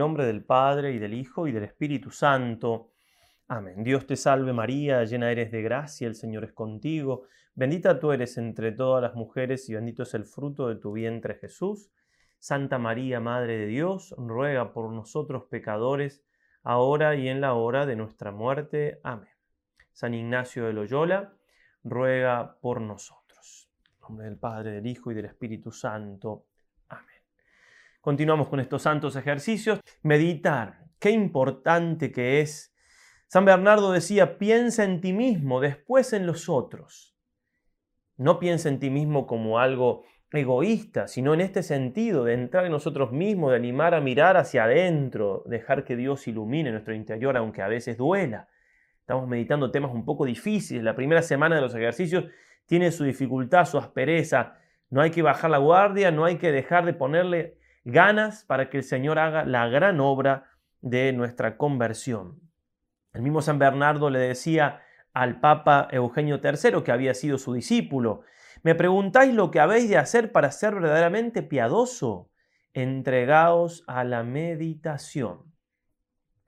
nombre del Padre y del Hijo y del Espíritu Santo. Amén. Dios te salve María, llena eres de gracia, el Señor es contigo. Bendita tú eres entre todas las mujeres y bendito es el fruto de tu vientre Jesús. Santa María, Madre de Dios, ruega por nosotros pecadores, ahora y en la hora de nuestra muerte. Amén. San Ignacio de Loyola, ruega por nosotros. En nombre del Padre, del Hijo y del Espíritu Santo. Continuamos con estos santos ejercicios. Meditar. Qué importante que es. San Bernardo decía, piensa en ti mismo, después en los otros. No piensa en ti mismo como algo egoísta, sino en este sentido de entrar en nosotros mismos, de animar a mirar hacia adentro, dejar que Dios ilumine nuestro interior, aunque a veces duela. Estamos meditando temas un poco difíciles. La primera semana de los ejercicios tiene su dificultad, su aspereza. No hay que bajar la guardia, no hay que dejar de ponerle ganas para que el Señor haga la gran obra de nuestra conversión. El mismo San Bernardo le decía al Papa Eugenio III, que había sido su discípulo, me preguntáis lo que habéis de hacer para ser verdaderamente piadoso. Entregaos a la meditación.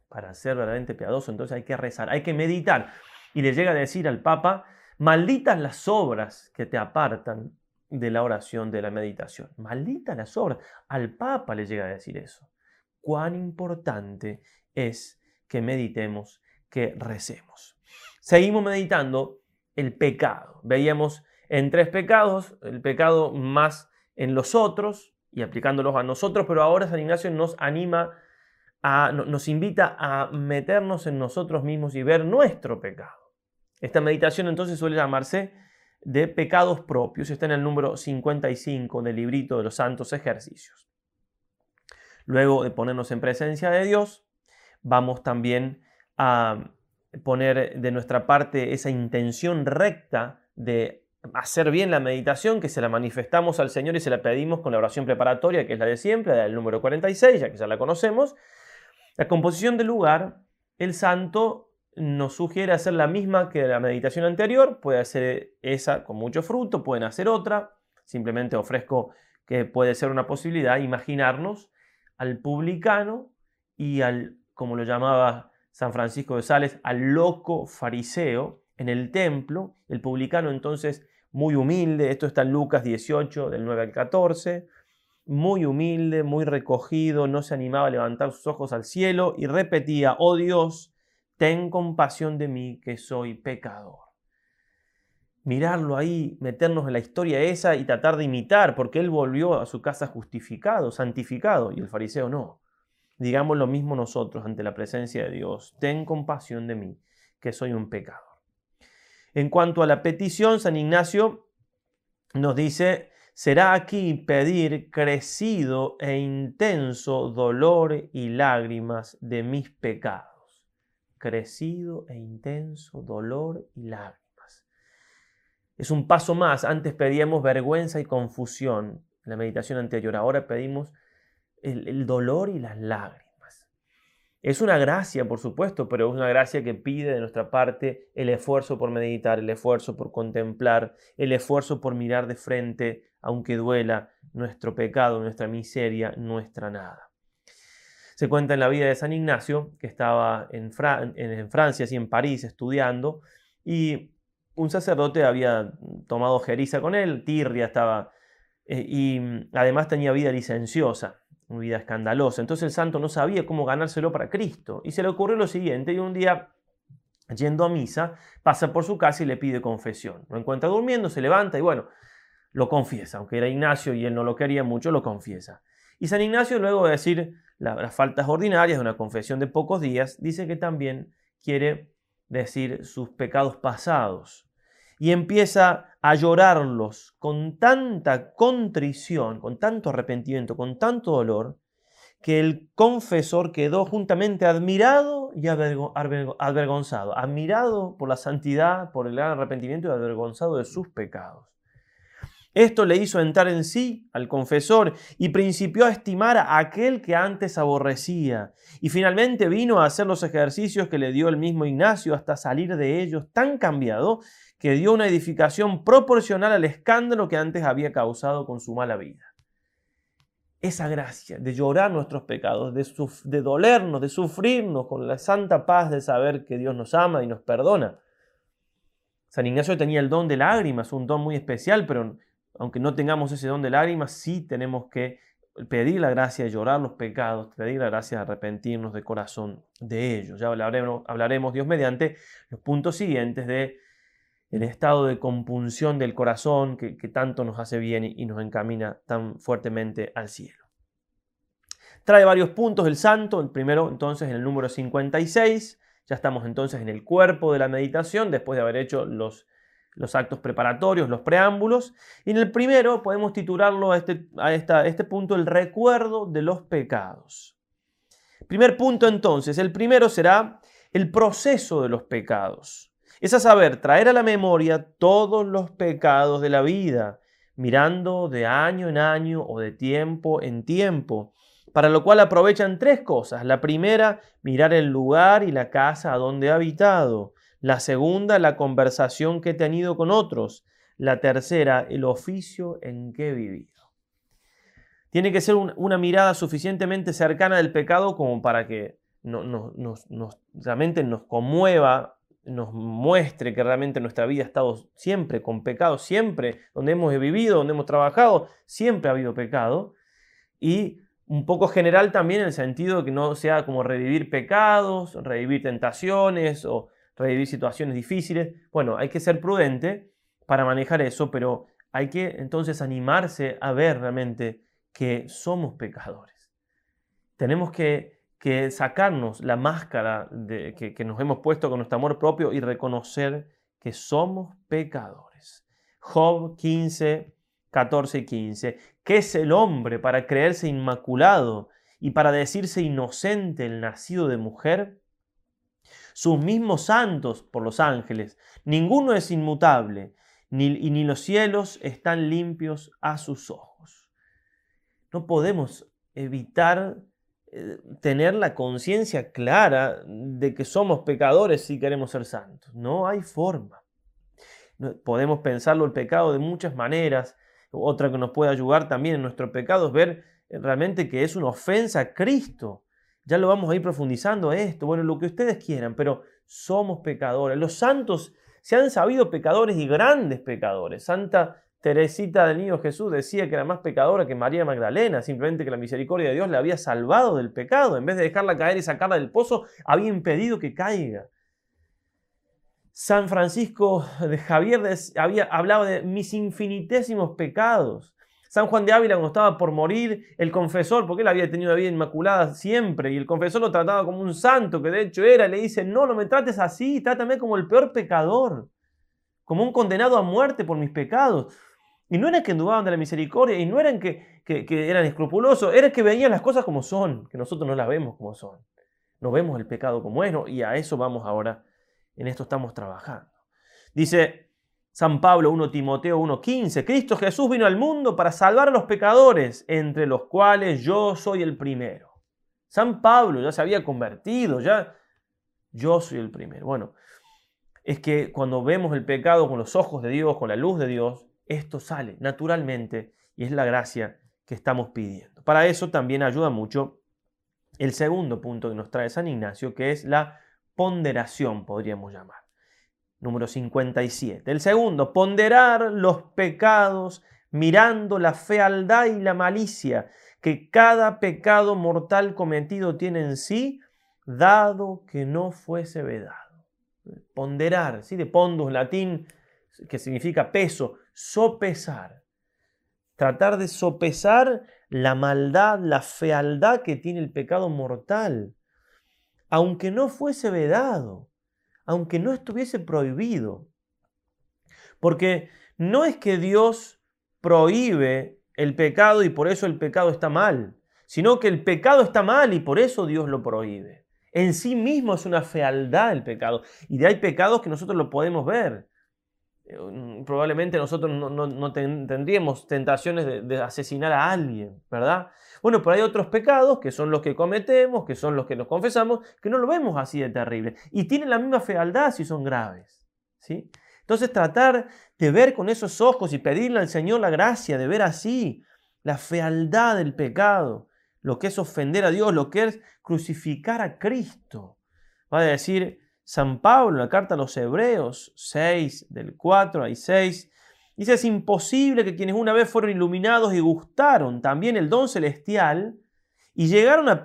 Para ser verdaderamente piadoso, entonces hay que rezar, hay que meditar. Y le llega a decir al Papa, malditas las obras que te apartan de la oración, de la meditación. Maldita las obras. Al Papa le llega a decir eso. Cuán importante es que meditemos, que recemos. Seguimos meditando el pecado. Veíamos en tres pecados, el pecado más en los otros y aplicándolos a nosotros, pero ahora San Ignacio nos anima, a, nos invita a meternos en nosotros mismos y ver nuestro pecado. Esta meditación entonces suele llamarse de pecados propios. Está en el número 55 del librito de los santos ejercicios. Luego de ponernos en presencia de Dios, vamos también a poner de nuestra parte esa intención recta de hacer bien la meditación, que se la manifestamos al Señor y se la pedimos con la oración preparatoria, que es la de siempre, la del número 46, ya que ya la conocemos. La composición del lugar, el santo nos sugiere hacer la misma que la meditación anterior, puede hacer esa con mucho fruto, pueden hacer otra, simplemente ofrezco que puede ser una posibilidad, imaginarnos al publicano y al, como lo llamaba San Francisco de Sales, al loco fariseo en el templo, el publicano entonces muy humilde, esto está en Lucas 18, del 9 al 14, muy humilde, muy recogido, no se animaba a levantar sus ojos al cielo y repetía, oh Dios, ten compasión de mí que soy pecador. Mirarlo ahí, meternos en la historia esa y tratar de imitar, porque él volvió a su casa justificado, santificado, y el fariseo no. Digamos lo mismo nosotros ante la presencia de Dios. Ten compasión de mí, que soy un pecador. En cuanto a la petición, San Ignacio nos dice, será aquí pedir crecido e intenso dolor y lágrimas de mis pecados crecido e intenso dolor y lágrimas. Es un paso más. Antes pedíamos vergüenza y confusión en la meditación anterior. Ahora pedimos el, dolor y las lágrimas. Es una gracia, por supuesto, pero es una gracia que pide de nuestra parte el esfuerzo por meditar, el esfuerzo por contemplar, el esfuerzo por mirar de frente, aunque duela, nuestro pecado, nuestra miseria, nuestra nada. Se cuenta en la vida de San Ignacio, que estaba en, Francia, y en París, estudiando, y un sacerdote había tomado jeriza con él, tirria estaba, eh, y mm, además tenía vida licenciosa, vida escandalosa. Entonces el santo no sabía cómo ganárselo para Cristo. Y se le ocurrió lo siguiente, y un día, yendo a misa, pasa por su casa y le pide confesión. Lo encuentra durmiendo, se levanta y bueno, lo confiesa, aunque era Ignacio y él no lo quería mucho, lo confiesa. Y San Ignacio, luego de decir las faltas ordinarias de una confesión de pocos días, dice que también quiere decir sus pecados pasados. Y empieza a llorarlos con tanta contrición, con tanto arrepentimiento, con tanto dolor, que el confesor quedó juntamente admirado y avergonzado, admirado por la santidad, por el gran arrepentimiento y avergonzado de sus pecados. Esto le hizo entrar en sí al confesor y principió a estimar a aquel que antes aborrecía. Y finalmente vino a hacer los ejercicios que le dio el mismo Ignacio hasta salir de ellos tan cambiado que dio una edificación proporcional al escándalo que antes había causado con su mala vida. esa gracia de llorar nuestros pecados, de, dolernos, de sufrirnos con la santa paz de saber que Dios nos ama y nos perdona. San Ignacio tenía el don de lágrimas, un don muy especial, pero aunque no tengamos ese don de lágrimas, sí tenemos que pedir la gracia de llorar los pecados, pedir la gracia de arrepentirnos de corazón de ellos. Ya hablaremos, hablaremos Dios mediante los puntos siguientes de el estado de compunción del corazón que, tanto nos hace bien y, nos encamina tan fuertemente al cielo. Trae varios puntos el santo, el primero entonces en el número 56, ya estamos entonces en el cuerpo de la meditación después de haber hecho los, los actos preparatorios, los preámbulos, y en el primero podemos titularlo a este, a este punto el recuerdo de los pecados. Primer punto entonces, el primero será el proceso de los pecados es a saber, traer a la memoria todos los pecados de la vida, mirando de año en año o de tiempo en tiempo, para lo cual aprovechan tres cosas. La primera, mirar el lugar y la casa a donde he habitado. La segunda, la conversación que he tenido con otros. La tercera, el oficio en que he vivido. Tiene que ser una mirada suficientemente cercana del pecado como para que realmente nos conmueva nos muestre que realmente nuestra vida ha estado siempre con pecado, siempre donde hemos vivido, donde hemos trabajado, siempre ha habido pecado. Y un poco general también en el sentido de que no sea como revivir pecados, revivir tentaciones o revivir situaciones difíciles. Bueno, hay que ser prudente para manejar eso, pero hay que entonces animarse a ver realmente que somos pecadores. Tenemos que que sacarnos la máscara de, que, nos hemos puesto con nuestro amor propio y reconocer que somos pecadores. Job 15, 14 y 15. ¿Qué es el hombre para creerse inmaculado y para decirse inocente el nacido de mujer? Sus mismos santos por los ángeles, ninguno es inmutable, ni, y ni los cielos están limpios a sus ojos. No podemos evitar eh, tener la conciencia clara de que somos pecadores si queremos ser santos. No hay forma. Podemos pensarlo el pecado de muchas maneras. Otra que nos puede ayudar también en nuestro pecado es ver eh, realmente que es una ofensa a Cristo. Ya lo vamos a ir profundizando esto. Bueno, lo que ustedes quieran, pero somos pecadores. Los santos se han sabido pecadores y grandes pecadores. Santa Teresita del Niño Jesús decía que era más pecadora que María Magdalena, simplemente que la misericordia de Dios le había salvado del pecado. En vez de dejarla caer y sacarla del pozo, había impedido que caiga. San Francisco de Javier había hablado de mis infinitésimos pecados. San Juan de Ávila, cuando estaba por morir, el confesor, porque él había tenido una vida inmaculada siempre, y el confesor lo trataba como un santo, que de hecho era, le dice, no, no me trates así, trátame como el peor pecador, como un condenado a muerte por mis pecados. Y no eran que dudaban de la misericordia, y no eran que, eran escrupulosos, era que veían las cosas como son, que nosotros no las vemos como son. No vemos el pecado como es, y a eso vamos ahora, en esto estamos trabajando. Dice San Pablo 1 Timoteo 1:15, Cristo Jesús vino al mundo para salvar a los pecadores, entre los cuales yo soy el primero. San Pablo ya se había convertido, ya yo soy el primero. Bueno, es que cuando vemos el pecado con los ojos de Dios, con la luz de Dios, esto sale naturalmente y es la gracia que estamos pidiendo. Para eso también ayuda mucho el segundo punto que nos trae San Ignacio, que es la ponderación, podríamos llamar. Número 57. El segundo, ponderar los pecados mirando la fealdad y la malicia que cada pecado mortal cometido tiene en sí, dado que no fuese vedado. Ponderar, ¿sí? de pondus, latín, que significa peso, sopesar. Tratar de sopesar la maldad, la fealdad que tiene el pecado mortal, aunque no fuese vedado, aunque no estuviese prohibido. Porque no es que Dios prohíbe el pecado y por eso el pecado está mal, sino que el pecado está mal y por eso Dios lo prohíbe. En sí mismo es una fealdad el pecado. Y de hay pecados que nosotros lo podemos ver. Eh, probablemente nosotros no, tendríamos tentaciones de, asesinar a alguien, ¿verdad? Bueno, pero hay otros pecados que son los que cometemos, que son los que nos confesamos, que no lo vemos así de terrible. Y tienen la misma fealdad si son graves, ¿sí? Entonces tratar de ver con esos ojos y pedirle al Señor la gracia de ver así la fealdad del pecado, lo que es ofender a Dios, lo que es crucificar a Cristo. Va a decir San Pablo en la carta a los Hebreos 6, del 4 al 6, dice, es imposible que quienes una vez fueron iluminados y gustaron también el don celestial y llegaron a,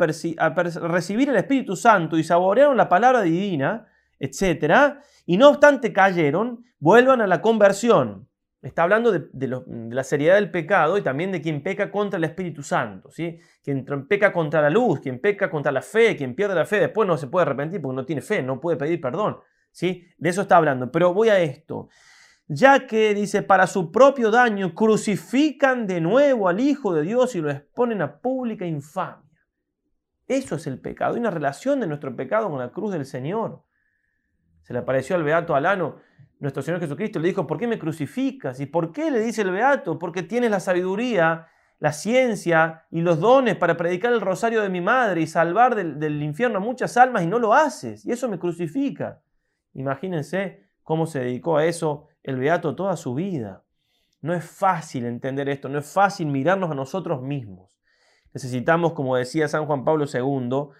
recibir el Espíritu Santo y saborearon la palabra divina, etc., y no obstante cayeron, vuelvan a la conversión. Está hablando de, la seriedad del pecado y también de quien peca contra el Espíritu Santo. ¿sí? Quien peca contra la luz, quien peca contra la fe, quien pierde la fe, después no se puede arrepentir porque no tiene fe, no puede pedir perdón. ¿sí? De eso está hablando. Pero voy a esto. Ya que dice, para su propio daño crucifican de nuevo al Hijo de Dios y lo exponen a pública infamia. Eso es el pecado. Hay una relación de nuestro pecado con la cruz del Señor. Se le apareció al Beato Alano nuestro Señor Jesucristo le dijo, ¿por qué me crucificas? ¿Y por qué le dice el Beato? Porque tienes la sabiduría, la ciencia y los dones para predicar el rosario de mi madre y salvar del, infierno a muchas almas y no lo haces. Y eso me crucifica. Imagínense cómo se dedicó a eso el Beato toda su vida. No es fácil entender esto, no es fácil mirarnos a nosotros mismos. Necesitamos, como decía San Juan Pablo II,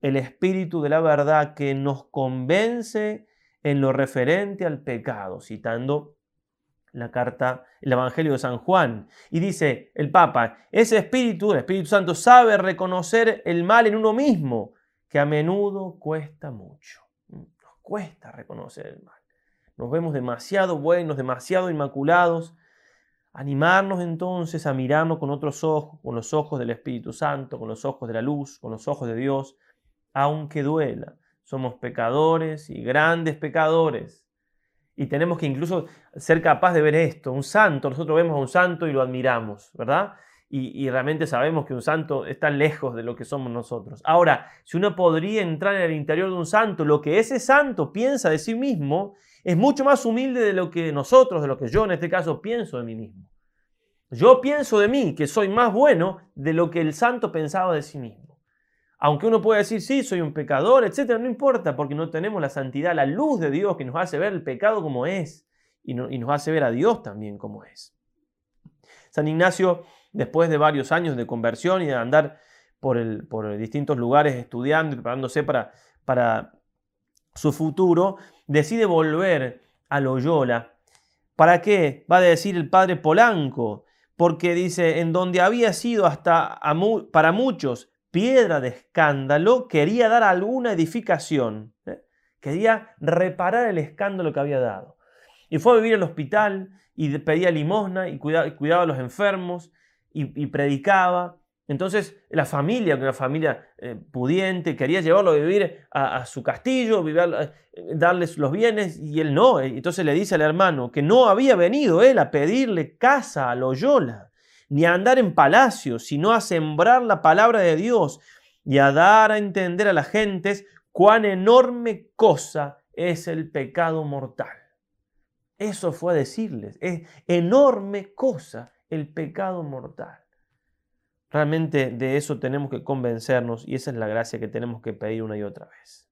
el espíritu de la verdad que nos convence en lo referente al pecado, citando la carta, el Evangelio de San Juan. Y dice el Papa, ese espíritu, el Espíritu Santo, sabe reconocer el mal en uno mismo, que a menudo cuesta mucho. Nos cuesta reconocer el mal. Nos vemos demasiado buenos, demasiado inmaculados. Animarnos entonces a mirarnos con otros ojos, con los ojos del Espíritu Santo, con los ojos de la luz, con los ojos de Dios, aunque duela somos pecadores y grandes pecadores. Y tenemos que incluso ser capaz de ver esto. Un santo, nosotros vemos a un santo y lo admiramos, ¿verdad? Y, realmente sabemos que un santo está lejos de lo que somos nosotros. Ahora, si uno podría entrar en el interior de un santo, lo que ese santo piensa de sí mismo es mucho más humilde de lo que nosotros, de lo que yo en este caso pienso de mí mismo. Yo pienso de mí que soy más bueno de lo que el santo pensaba de sí mismo. Aunque uno pueda decir, sí, soy un pecador, etcétera, no importa, porque no tenemos la santidad, la luz de Dios que nos hace ver el pecado como es y, nos hace ver a Dios también como es. San Ignacio, después de varios años de conversión y de andar por, distintos lugares estudiando y preparándose para su futuro, decide volver a Loyola. ¿Para qué? Va a decir el padre Polanco, porque dice, en donde había sido hasta para muchos piedra de escándalo, quería dar alguna edificación, ¿eh? quería reparar el escándalo que había dado. Y fue a vivir al hospital y pedía limosna y cuidaba, a los enfermos y, predicaba. Entonces la familia, una familia eh, pudiente, quería llevarlo a vivir a, su castillo, eh, darles los bienes, y él no. Entonces le dice al hermano que no había venido él a pedirle casa a Loyola, ni a andar en palacios, sino a sembrar la palabra de Dios y a dar a entender a las gentes cuán enorme cosa es el pecado mortal. Eso fue a decirles, es enorme cosa el pecado mortal. Realmente de eso tenemos que convencernos y esa es la gracia que tenemos que pedir una y otra vez.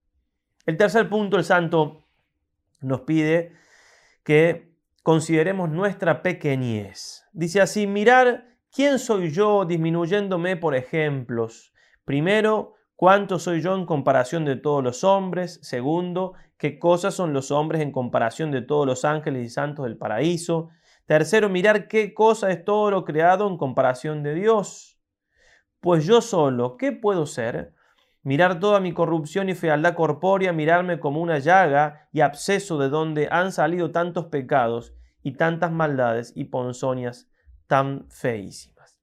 El tercer punto, el santo nos pide que consideremos nuestra pequeñez. Dice así, mirar quién soy yo disminuyéndome por ejemplos. Primero, cuánto soy yo en comparación de todos los hombres. Segundo, qué cosas son los hombres en comparación de todos los ángeles y santos del paraíso. Tercero, mirar qué cosa es todo lo creado en comparación de Dios. Pues yo solo, ¿qué puedo ser? Mirar toda mi corrupción y fealdad corpórea, mirarme como una llaga y absceso de donde han salido tantos pecados y tantas maldades y ponzoñas tan feísimas.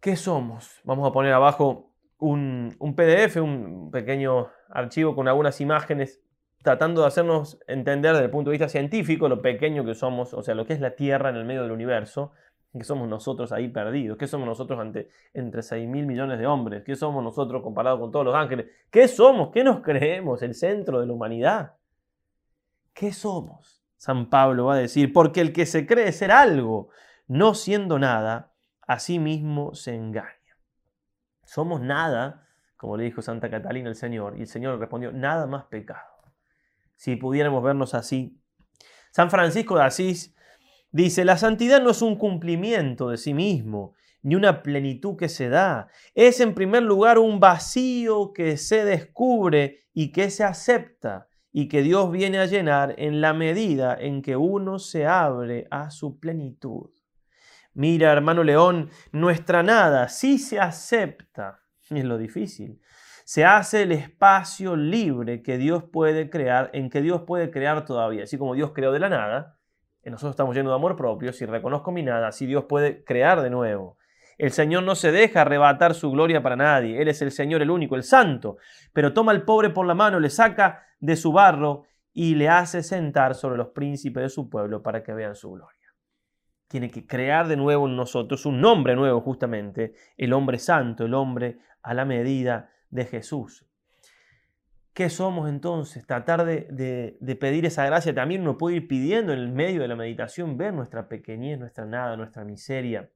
¿Qué somos? Vamos a poner abajo un, un PDF, un pequeño archivo con algunas imágenes tratando de hacernos entender desde el punto de vista científico lo pequeño que somos, o sea, lo que es la Tierra en el medio del universo, ¿Qué somos nosotros ahí perdidos? ¿Qué somos nosotros ante, entre 6 mil millones de hombres? ¿Qué somos nosotros comparado con todos los ángeles? ¿Qué somos? ¿Qué nos creemos? ¿El centro de la humanidad? ¿Qué somos? San Pablo va a decir, porque el que se cree ser algo, no siendo nada, a sí mismo se engaña. Somos nada, como le dijo Santa Catalina el Señor, y el Señor respondió, nada más pecado. Si pudiéramos vernos así. San Francisco de Asís Dice, la santidad no es un cumplimiento de sí mismo, ni una plenitud que se da. Es en primer lugar un vacío que se descubre y que se acepta y que Dios viene a llenar en la medida en que uno se abre a su plenitud. Mira, hermano León, nuestra nada sí se acepta, es lo difícil. Se hace el espacio libre que Dios puede crear, en que Dios puede crear todavía. Así como Dios creó de la nada, nosotros estamos llenos de amor propio, si reconozco mi nada, así Dios puede crear de nuevo. El Señor no se deja arrebatar su gloria para nadie. Él es el Señor, el único, el santo. Pero toma al pobre por la mano, le saca de su barro y le hace sentar sobre los príncipes de su pueblo para que vean su gloria. Tiene que crear de nuevo en nosotros un nombre nuevo, justamente, el hombre santo, el hombre a la medida de Jesús. ¿Qué somos entonces? Tratar de, de, pedir esa gracia. También uno puede ir pidiendo en el medio de la meditación, ver nuestra pequeñez, nuestra nada, nuestra miseria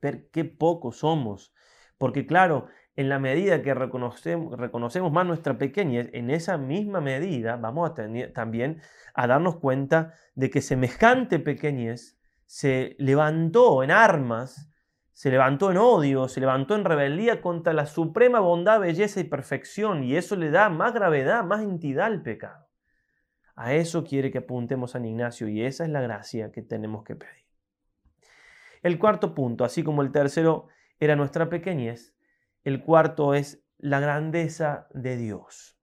ver qué poco somos. Porque claro, en la medida que reconocemos, reconocemos más nuestra pequeñez, en esa misma medida vamos a tener, también a darnos cuenta de que semejante pequeñez se levantó en armas, se levantó en odio, se levantó en rebeldía contra la suprema bondad, belleza y perfección, y eso le da más gravedad, más entidad al pecado. A eso quiere que apuntemos San Ignacio y esa es la gracia que tenemos que pedir. El cuarto punto, así como el tercero era nuestra pequeñez, el cuarto es la grandeza de Dios.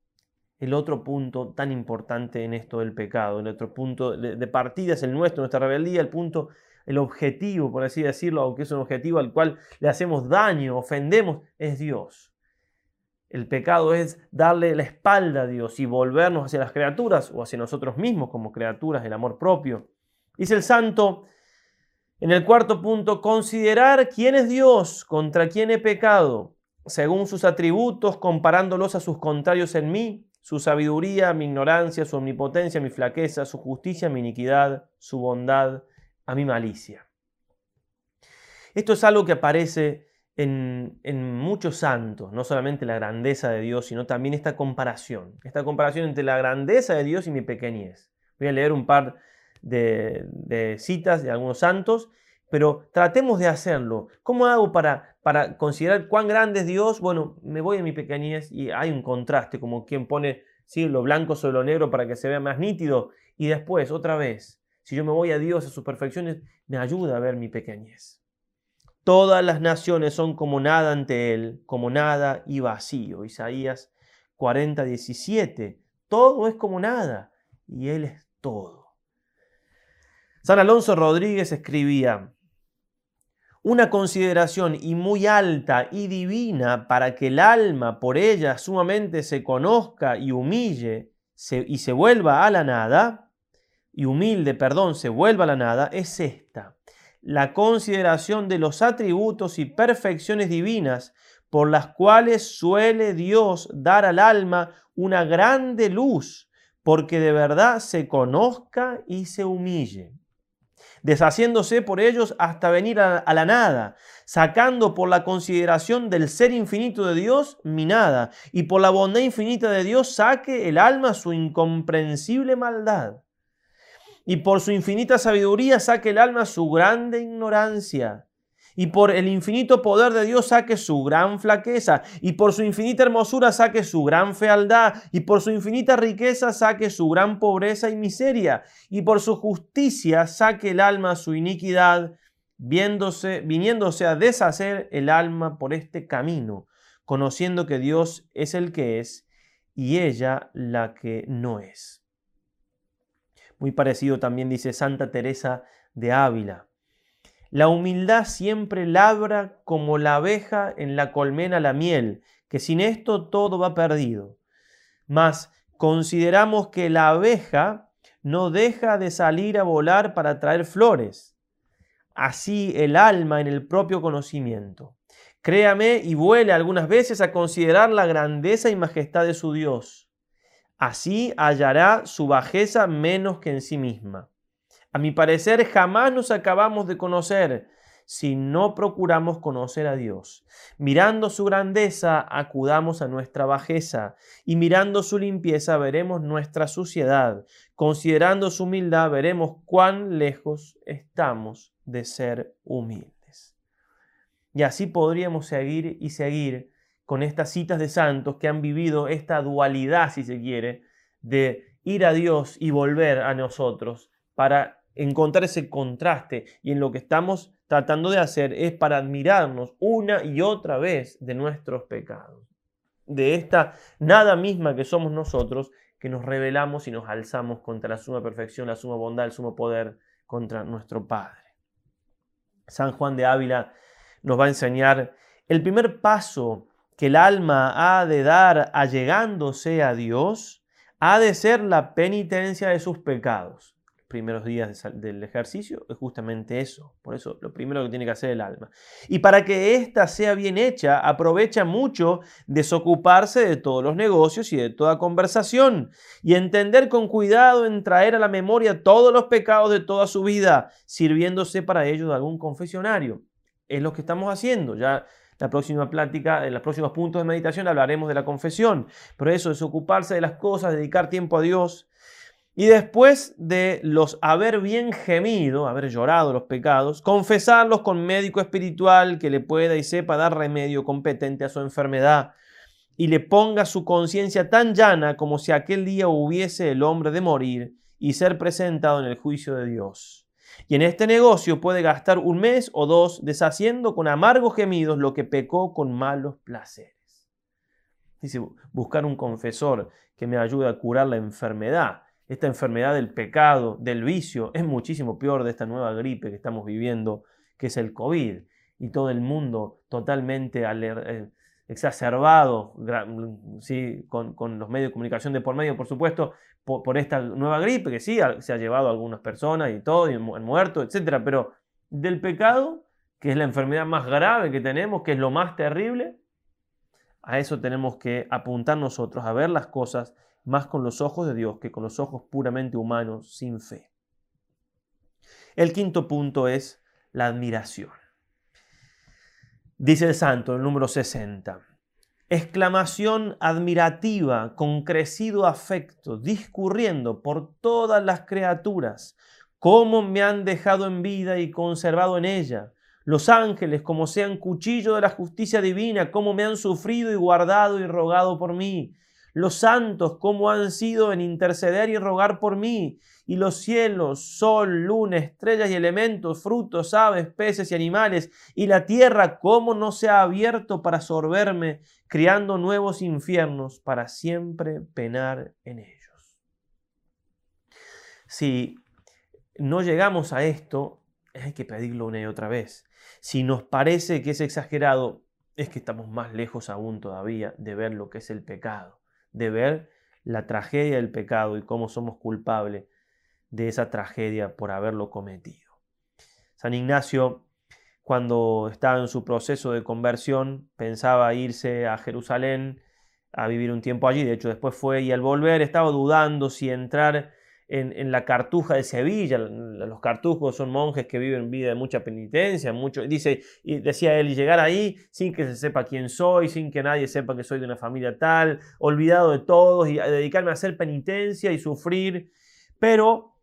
El otro punto tan importante en esto del pecado, el otro punto de partida es el nuestro, nuestra rebeldía, el punto, el objetivo, por así decirlo, aunque es un objetivo al cual le hacemos daño, ofendemos, es Dios. El pecado es darle la espalda a Dios y volvernos hacia las criaturas o hacia nosotros mismos como criaturas del amor propio. Dice el santo en el cuarto punto, considerar quién es Dios, contra quién he pecado, según sus atributos, comparándolos a sus contrarios en mí, su sabiduría, mi ignorancia, su omnipotencia, mi flaqueza, su justicia, mi iniquidad, su bondad, a mi malicia. Esto es algo que aparece en, en, muchos santos, no solamente la grandeza de Dios, sino también esta comparación, esta comparación entre la grandeza de Dios y mi pequeñez. Voy a leer un par de, citas de algunos santos, pero tratemos de hacerlo. ¿Cómo hago para, para considerar cuán grande es Dios? Bueno, me voy a mi pequeñez y hay un contraste, como quien pone ¿sí? lo blanco sobre lo negro para que se vea más nítido. Y después, otra vez, si yo me voy a Dios, a sus perfecciones, me ayuda a ver mi pequeñez. Todas las naciones son como nada ante Él, como nada y vacío. Isaías 40, 17. Todo es como nada y Él es todo. San Alonso Rodríguez escribía, una consideración y muy alta y divina para que el alma por ella sumamente se conozca y humille y se vuelva a la nada, y humilde, perdón, se vuelva a la nada, es esta, la consideración de los atributos y perfecciones divinas por las cuales suele Dios dar al alma una grande luz, porque de verdad se conozca y se humille. Deshaciéndose por ellos hasta venir a, la nada, sacando por la consideración del ser infinito de Dios mi nada, y por la bondad infinita de Dios saque el alma su incomprensible maldad, y por su infinita sabiduría saque el alma su grande ignorancia, y por el infinito poder de Dios saque su gran flaqueza, y por su infinita hermosura saque su gran fealdad, y por su infinita riqueza saque su gran pobreza y miseria, y por su justicia saque el alma su iniquidad, viéndose, viniéndose a deshacer el alma por este camino, conociendo que Dios es el que es, y ella la que no es. Muy parecido también dice Santa Teresa de Ávila. La humildad siempre labra como la abeja en la colmena la miel, que sin esto todo va perdido. Mas consideramos que la abeja no deja de salir a volar para traer flores. Así el alma en el propio conocimiento. Créame y vuele algunas veces a considerar la grandeza y majestad de su Dios. Así hallará su bajeza menos que en sí misma. A mi parecer jamás nos acabamos de conocer si no procuramos conocer a Dios. Mirando su grandeza, acudamos a nuestra bajeza, y mirando su limpieza, veremos nuestra suciedad. Considerando su humildad, veremos cuán lejos estamos de ser humildes. Y así podríamos seguir y seguir con estas citas de santos que han vivido esta dualidad, si se quiere, de ir a Dios y volver a nosotros para encontrar ese contraste. Y en lo que estamos tratando de hacer es para admirarnos una y otra vez de nuestros pecados, de esta nada misma que somos nosotros, que nos rebelamos y nos alzamos contra la suma perfección, la suma bondad, el sumo poder, contra nuestro Padre. San Juan de Ávila nos va a enseñar el primer paso que el alma ha de dar allegándose a Dios, ha de ser la penitencia de sus pecados primeros días del ejercicio es justamente eso. Por eso lo primero que tiene que hacer el alma. Y para que ésta sea bien hecha, aprovecha mucho desocuparse de todos los negocios y de toda conversación y entender con cuidado en traer a la memoria todos los pecados de toda su vida, sirviéndose para ello de algún confesionario. Es lo que estamos haciendo. Ya la próxima plática, en los próximos puntos de meditación hablaremos de la confesión. Pero eso, desocuparse de las cosas, dedicar tiempo a Dios, y después de los haber bien gemido, haber llorado los pecados, confesarlos con médico espiritual que le pueda y sepa dar remedio competente a su enfermedad y le ponga su conciencia tan llana como si aquel día hubiese el hombre de morir y ser presentado en el juicio de Dios. Y en este negocio puede gastar un mes o dos deshaciendo con amargos gemidos lo que pecó con malos placeres. Dice, buscar un confesor que me ayude a curar la enfermedad esta enfermedad del pecado, del vicio, es muchísimo peor de esta nueva gripe que estamos viviendo, que es el COVID. Y todo el mundo totalmente eh, exacerbado, ¿sí? Con, los medios de comunicación de por medio, por supuesto, por, esta nueva gripe, que sí, se ha llevado a algunas personas y todo, y han muerto, etc. Pero del pecado, que es la enfermedad más grave que tenemos, que es lo más terrible, a eso tenemos que apuntar nosotros, a ver las cosas más con los ojos de Dios que con los ojos puramente humanos sin fe. El quinto punto es la admiración. Dice el santo, el número 60, exclamación admirativa con crecido afecto, discurriendo por todas las criaturas, cómo me han dejado en vida y conservado en ella. Los ángeles, como sean cuchillo de la justicia divina, cómo me han sufrido y guardado y rogado por mí los santos cómo han sido en interceder y rogar por mí, y los cielos, sol, luna, estrellas y elementos, frutos, aves, peces y animales, y la tierra cómo no se ha abierto para sorberme, criando nuevos infiernos para siempre penar en ellos. Si no llegamos a esto, hay que pedirlo una y otra vez. Si nos parece que es exagerado, es que estamos más lejos aún todavía de ver lo que es el pecado de ver la tragedia del pecado y cómo somos culpables de esa tragedia por haberlo cometido. San Ignacio, cuando estaba en su proceso de conversión, pensaba irse a Jerusalén a vivir un tiempo allí, de hecho después fue y al volver estaba dudando si entrar en, la cartuja de Sevilla. Los cartujos son monjes que viven vida de mucha penitencia, mucho, dice, y decía él, llegar ahí sin que se sepa quién soy, sin que nadie sepa que soy de una familia tal, olvidado de todos, y dedicarme a hacer penitencia y sufrir. Pero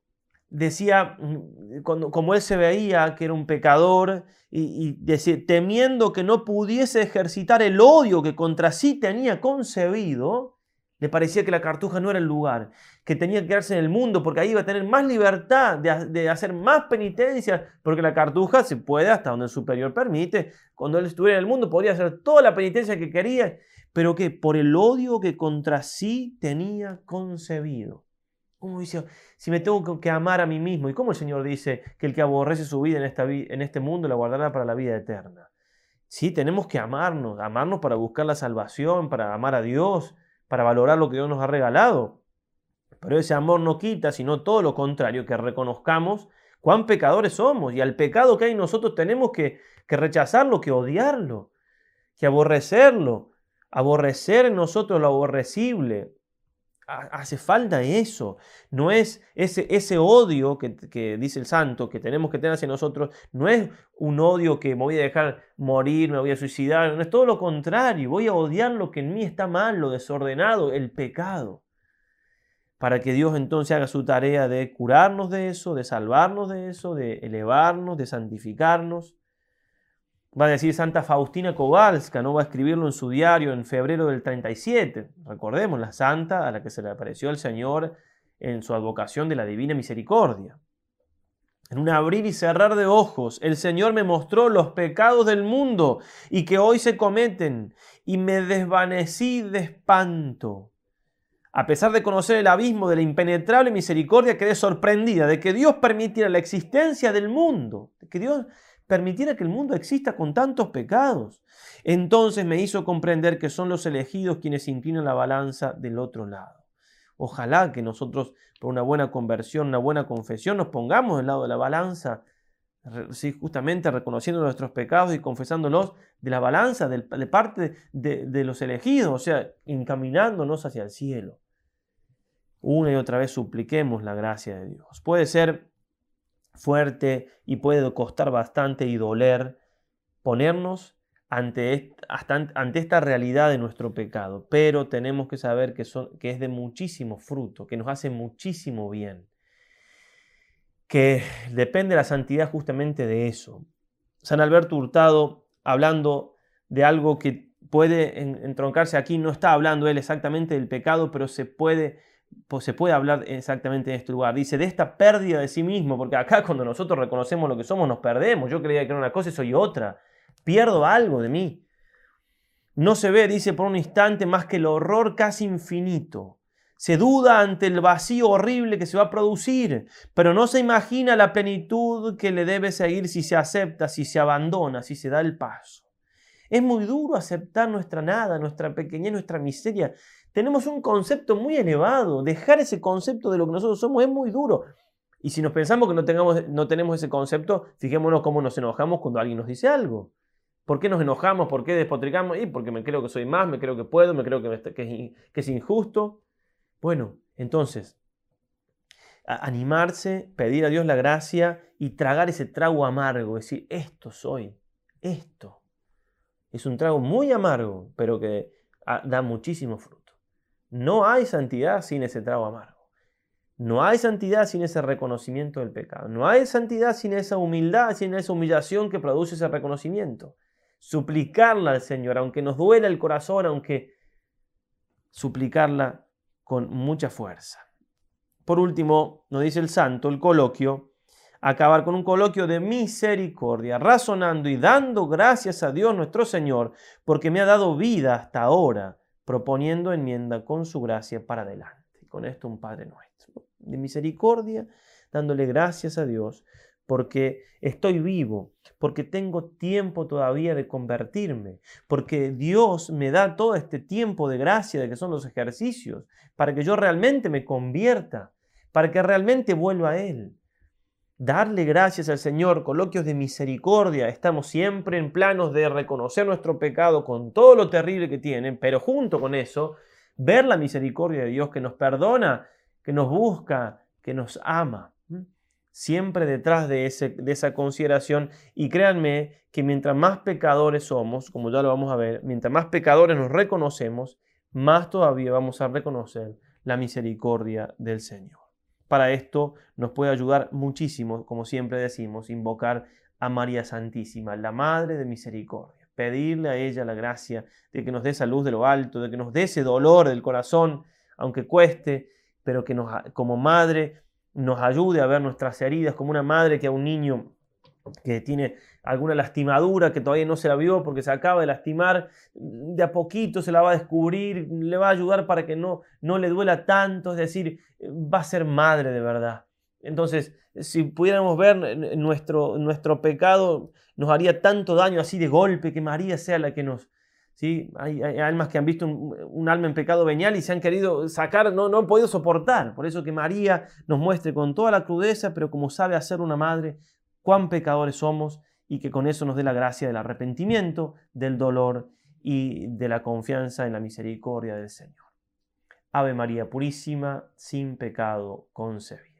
decía, mm, como él se veía que era un pecador, y, y temiendo que no pudiese ejercitar el odio que contra sí tenía concebido, le parecía que la cartuja no era el lugar, que tenía que quedarse en el mundo porque ahí iba a tener más libertad de, hacer más penitencias, porque la cartuja se puede hasta donde el superior permite. Cuando él estuviera en el mundo podría hacer toda la penitencia que quería, pero que por el odio que contra sí tenía concebido. Como dice, si me tengo que amar a mí mismo, ¿y cómo el Señor dice que el que aborrece su vida en, esta, en este mundo la guardará para la vida eterna? Sí, tenemos que amarnos, amarnos para buscar la salvación, para amar a Dios, para valorar lo que Dios nos ha regalado. Pero ese amor no quita, sino todo lo contrario, que reconozcamos cuán pecadores somos y al pecado que hay en nosotros tenemos que, que rechazarlo, que odiarlo, que aborrecerlo, aborrecer en nosotros lo aborrecible, hace falta eso. No es ese, ese odio que, que, dice el santo que tenemos que tener hacia nosotros, no es un odio que me voy a dejar morir, me voy a suicidar, no es todo lo contrario, voy a odiar lo que en mí está mal, lo desordenado, el pecado. Para que Dios entonces haga su tarea de curarnos de eso, de salvarnos de eso, de elevarnos, de santificarnos va a decir Santa Faustina Kowalska, ¿no? va a escribirlo en su diario en febrero del 37. Recordemos, la santa a la que se le apareció el Señor en su advocación de la divina misericordia. En un abrir y cerrar de ojos, el Señor me mostró los pecados del mundo y que hoy se cometen, y me desvanecí de espanto. A pesar de conocer el abismo de la impenetrable misericordia, quedé sorprendida de que Dios permitiera la existencia del mundo, de que Dios permitiera que el mundo exista con tantos pecados. Entonces me hizo comprender que son los elegidos quienes inclinan la balanza del otro lado. Ojalá que nosotros, por una buena conversión, una buena confesión, nos pongamos del lado de la balanza, justamente reconociendo nuestros pecados y confesándolos de la balanza, de, parte de, de los elegidos, o sea, encaminándonos hacia el cielo. Una y otra vez supliquemos la gracia de Dios. Puede ser fuerte y puede costar bastante y doler ponernos ante, esta realidad de nuestro pecado, pero tenemos que saber que, son, que es de muchísimo fruto, que nos hace muchísimo bien, que depende la santidad justamente de eso. San Alberto Hurtado, hablando de algo que puede entroncarse aquí, no está hablando él exactamente del pecado, pero se puede se puede hablar exactamente en este lugar. Dice, de esta pérdida de sí mismo, porque acá cuando nosotros reconocemos lo que somos nos perdemos. Yo creía que era una cosa y soy otra. Pierdo algo de mí. No se ve, dice, por un instante más que el horror casi infinito. Se duda ante el vacío horrible que se va a producir, pero no se imagina la plenitud que le debe seguir si se acepta, si se abandona, si se da el paso. Es muy duro aceptar nuestra nada, nuestra pequeñez, nuestra miseria tenemos un concepto muy elevado. Dejar ese concepto de lo que nosotros somos es muy duro. Y si nos pensamos que no, tenemos ese concepto, fijémonos cómo nos enojamos cuando alguien nos dice algo. ¿Por qué nos enojamos? ¿Por qué despotricamos? Y porque me creo que soy más, me creo que puedo, me creo que, que, es, injusto. Bueno, entonces, animarse, pedir a Dios la gracia y tragar ese trago amargo, decir, esto soy, esto. Es un trago muy amargo, pero que ah, da muchísimo fruto. No hay santidad sin ese trago amargo. No hay santidad sin ese reconocimiento del pecado. No hay santidad sin esa humildad, sin esa humillación que produce ese reconocimiento. Suplicarla al Señor, aunque nos duela el corazón, aunque suplicarla con mucha fuerza. Por último, nos dice el santo, el coloquio, acabar con un coloquio de misericordia, razonando y dando gracias a Dios nuestro Señor, porque me ha dado vida hasta ahora proponiendo enmienda con su gracia para adelante. Con esto un Padre nuestro, de misericordia, dándole gracias a Dios porque estoy vivo, porque tengo tiempo todavía de convertirme, porque Dios me da todo este tiempo de gracia de que son los ejercicios, para que yo realmente me convierta, para que realmente vuelva a Él darle gracias al Señor, coloquios de misericordia, estamos siempre en planos de reconocer nuestro pecado con todo lo terrible que tienen, pero junto con eso, ver la misericordia de Dios que nos perdona, que nos busca, que nos ama. Siempre detrás de, ese, de esa consideración, y créanme que mientras más pecadores somos, como ya lo vamos a ver, mientras más pecadores nos reconocemos, más todavía vamos a reconocer la misericordia del Señor. Para esto nos puede ayudar muchísimo, como siempre decimos, invocar a María Santísima, la Madre de Misericordia. Pedirle a ella la gracia de que nos dé esa luz de lo alto, de que nos dé ese dolor del corazón, aunque cueste, pero que nos, como madre nos ayude a ver nuestras heridas, como una madre que a un niño que tiene alguna lastimadura que todavía no se la vio porque se acaba de lastimar, de a poquito se la va a descubrir, le va a ayudar para que no, no le duela tanto, es decir, va a ser madre de verdad. Entonces, si pudiéramos ver nuestro, nuestro pecado, nos haría tanto daño así de golpe que María sea la que nos... ¿sí? Hay, almas que han visto un, alma en pecado venial y se han querido sacar, no, no han podido soportar. Por eso que María nos muestre con toda la crudeza, pero como sabe hacer una madre, cuán pecadores somos y que con eso nos dé la gracia del arrepentimiento, del dolor y de la confianza en la misericordia del Señor. Ave María Purísima, sin pecado concebida.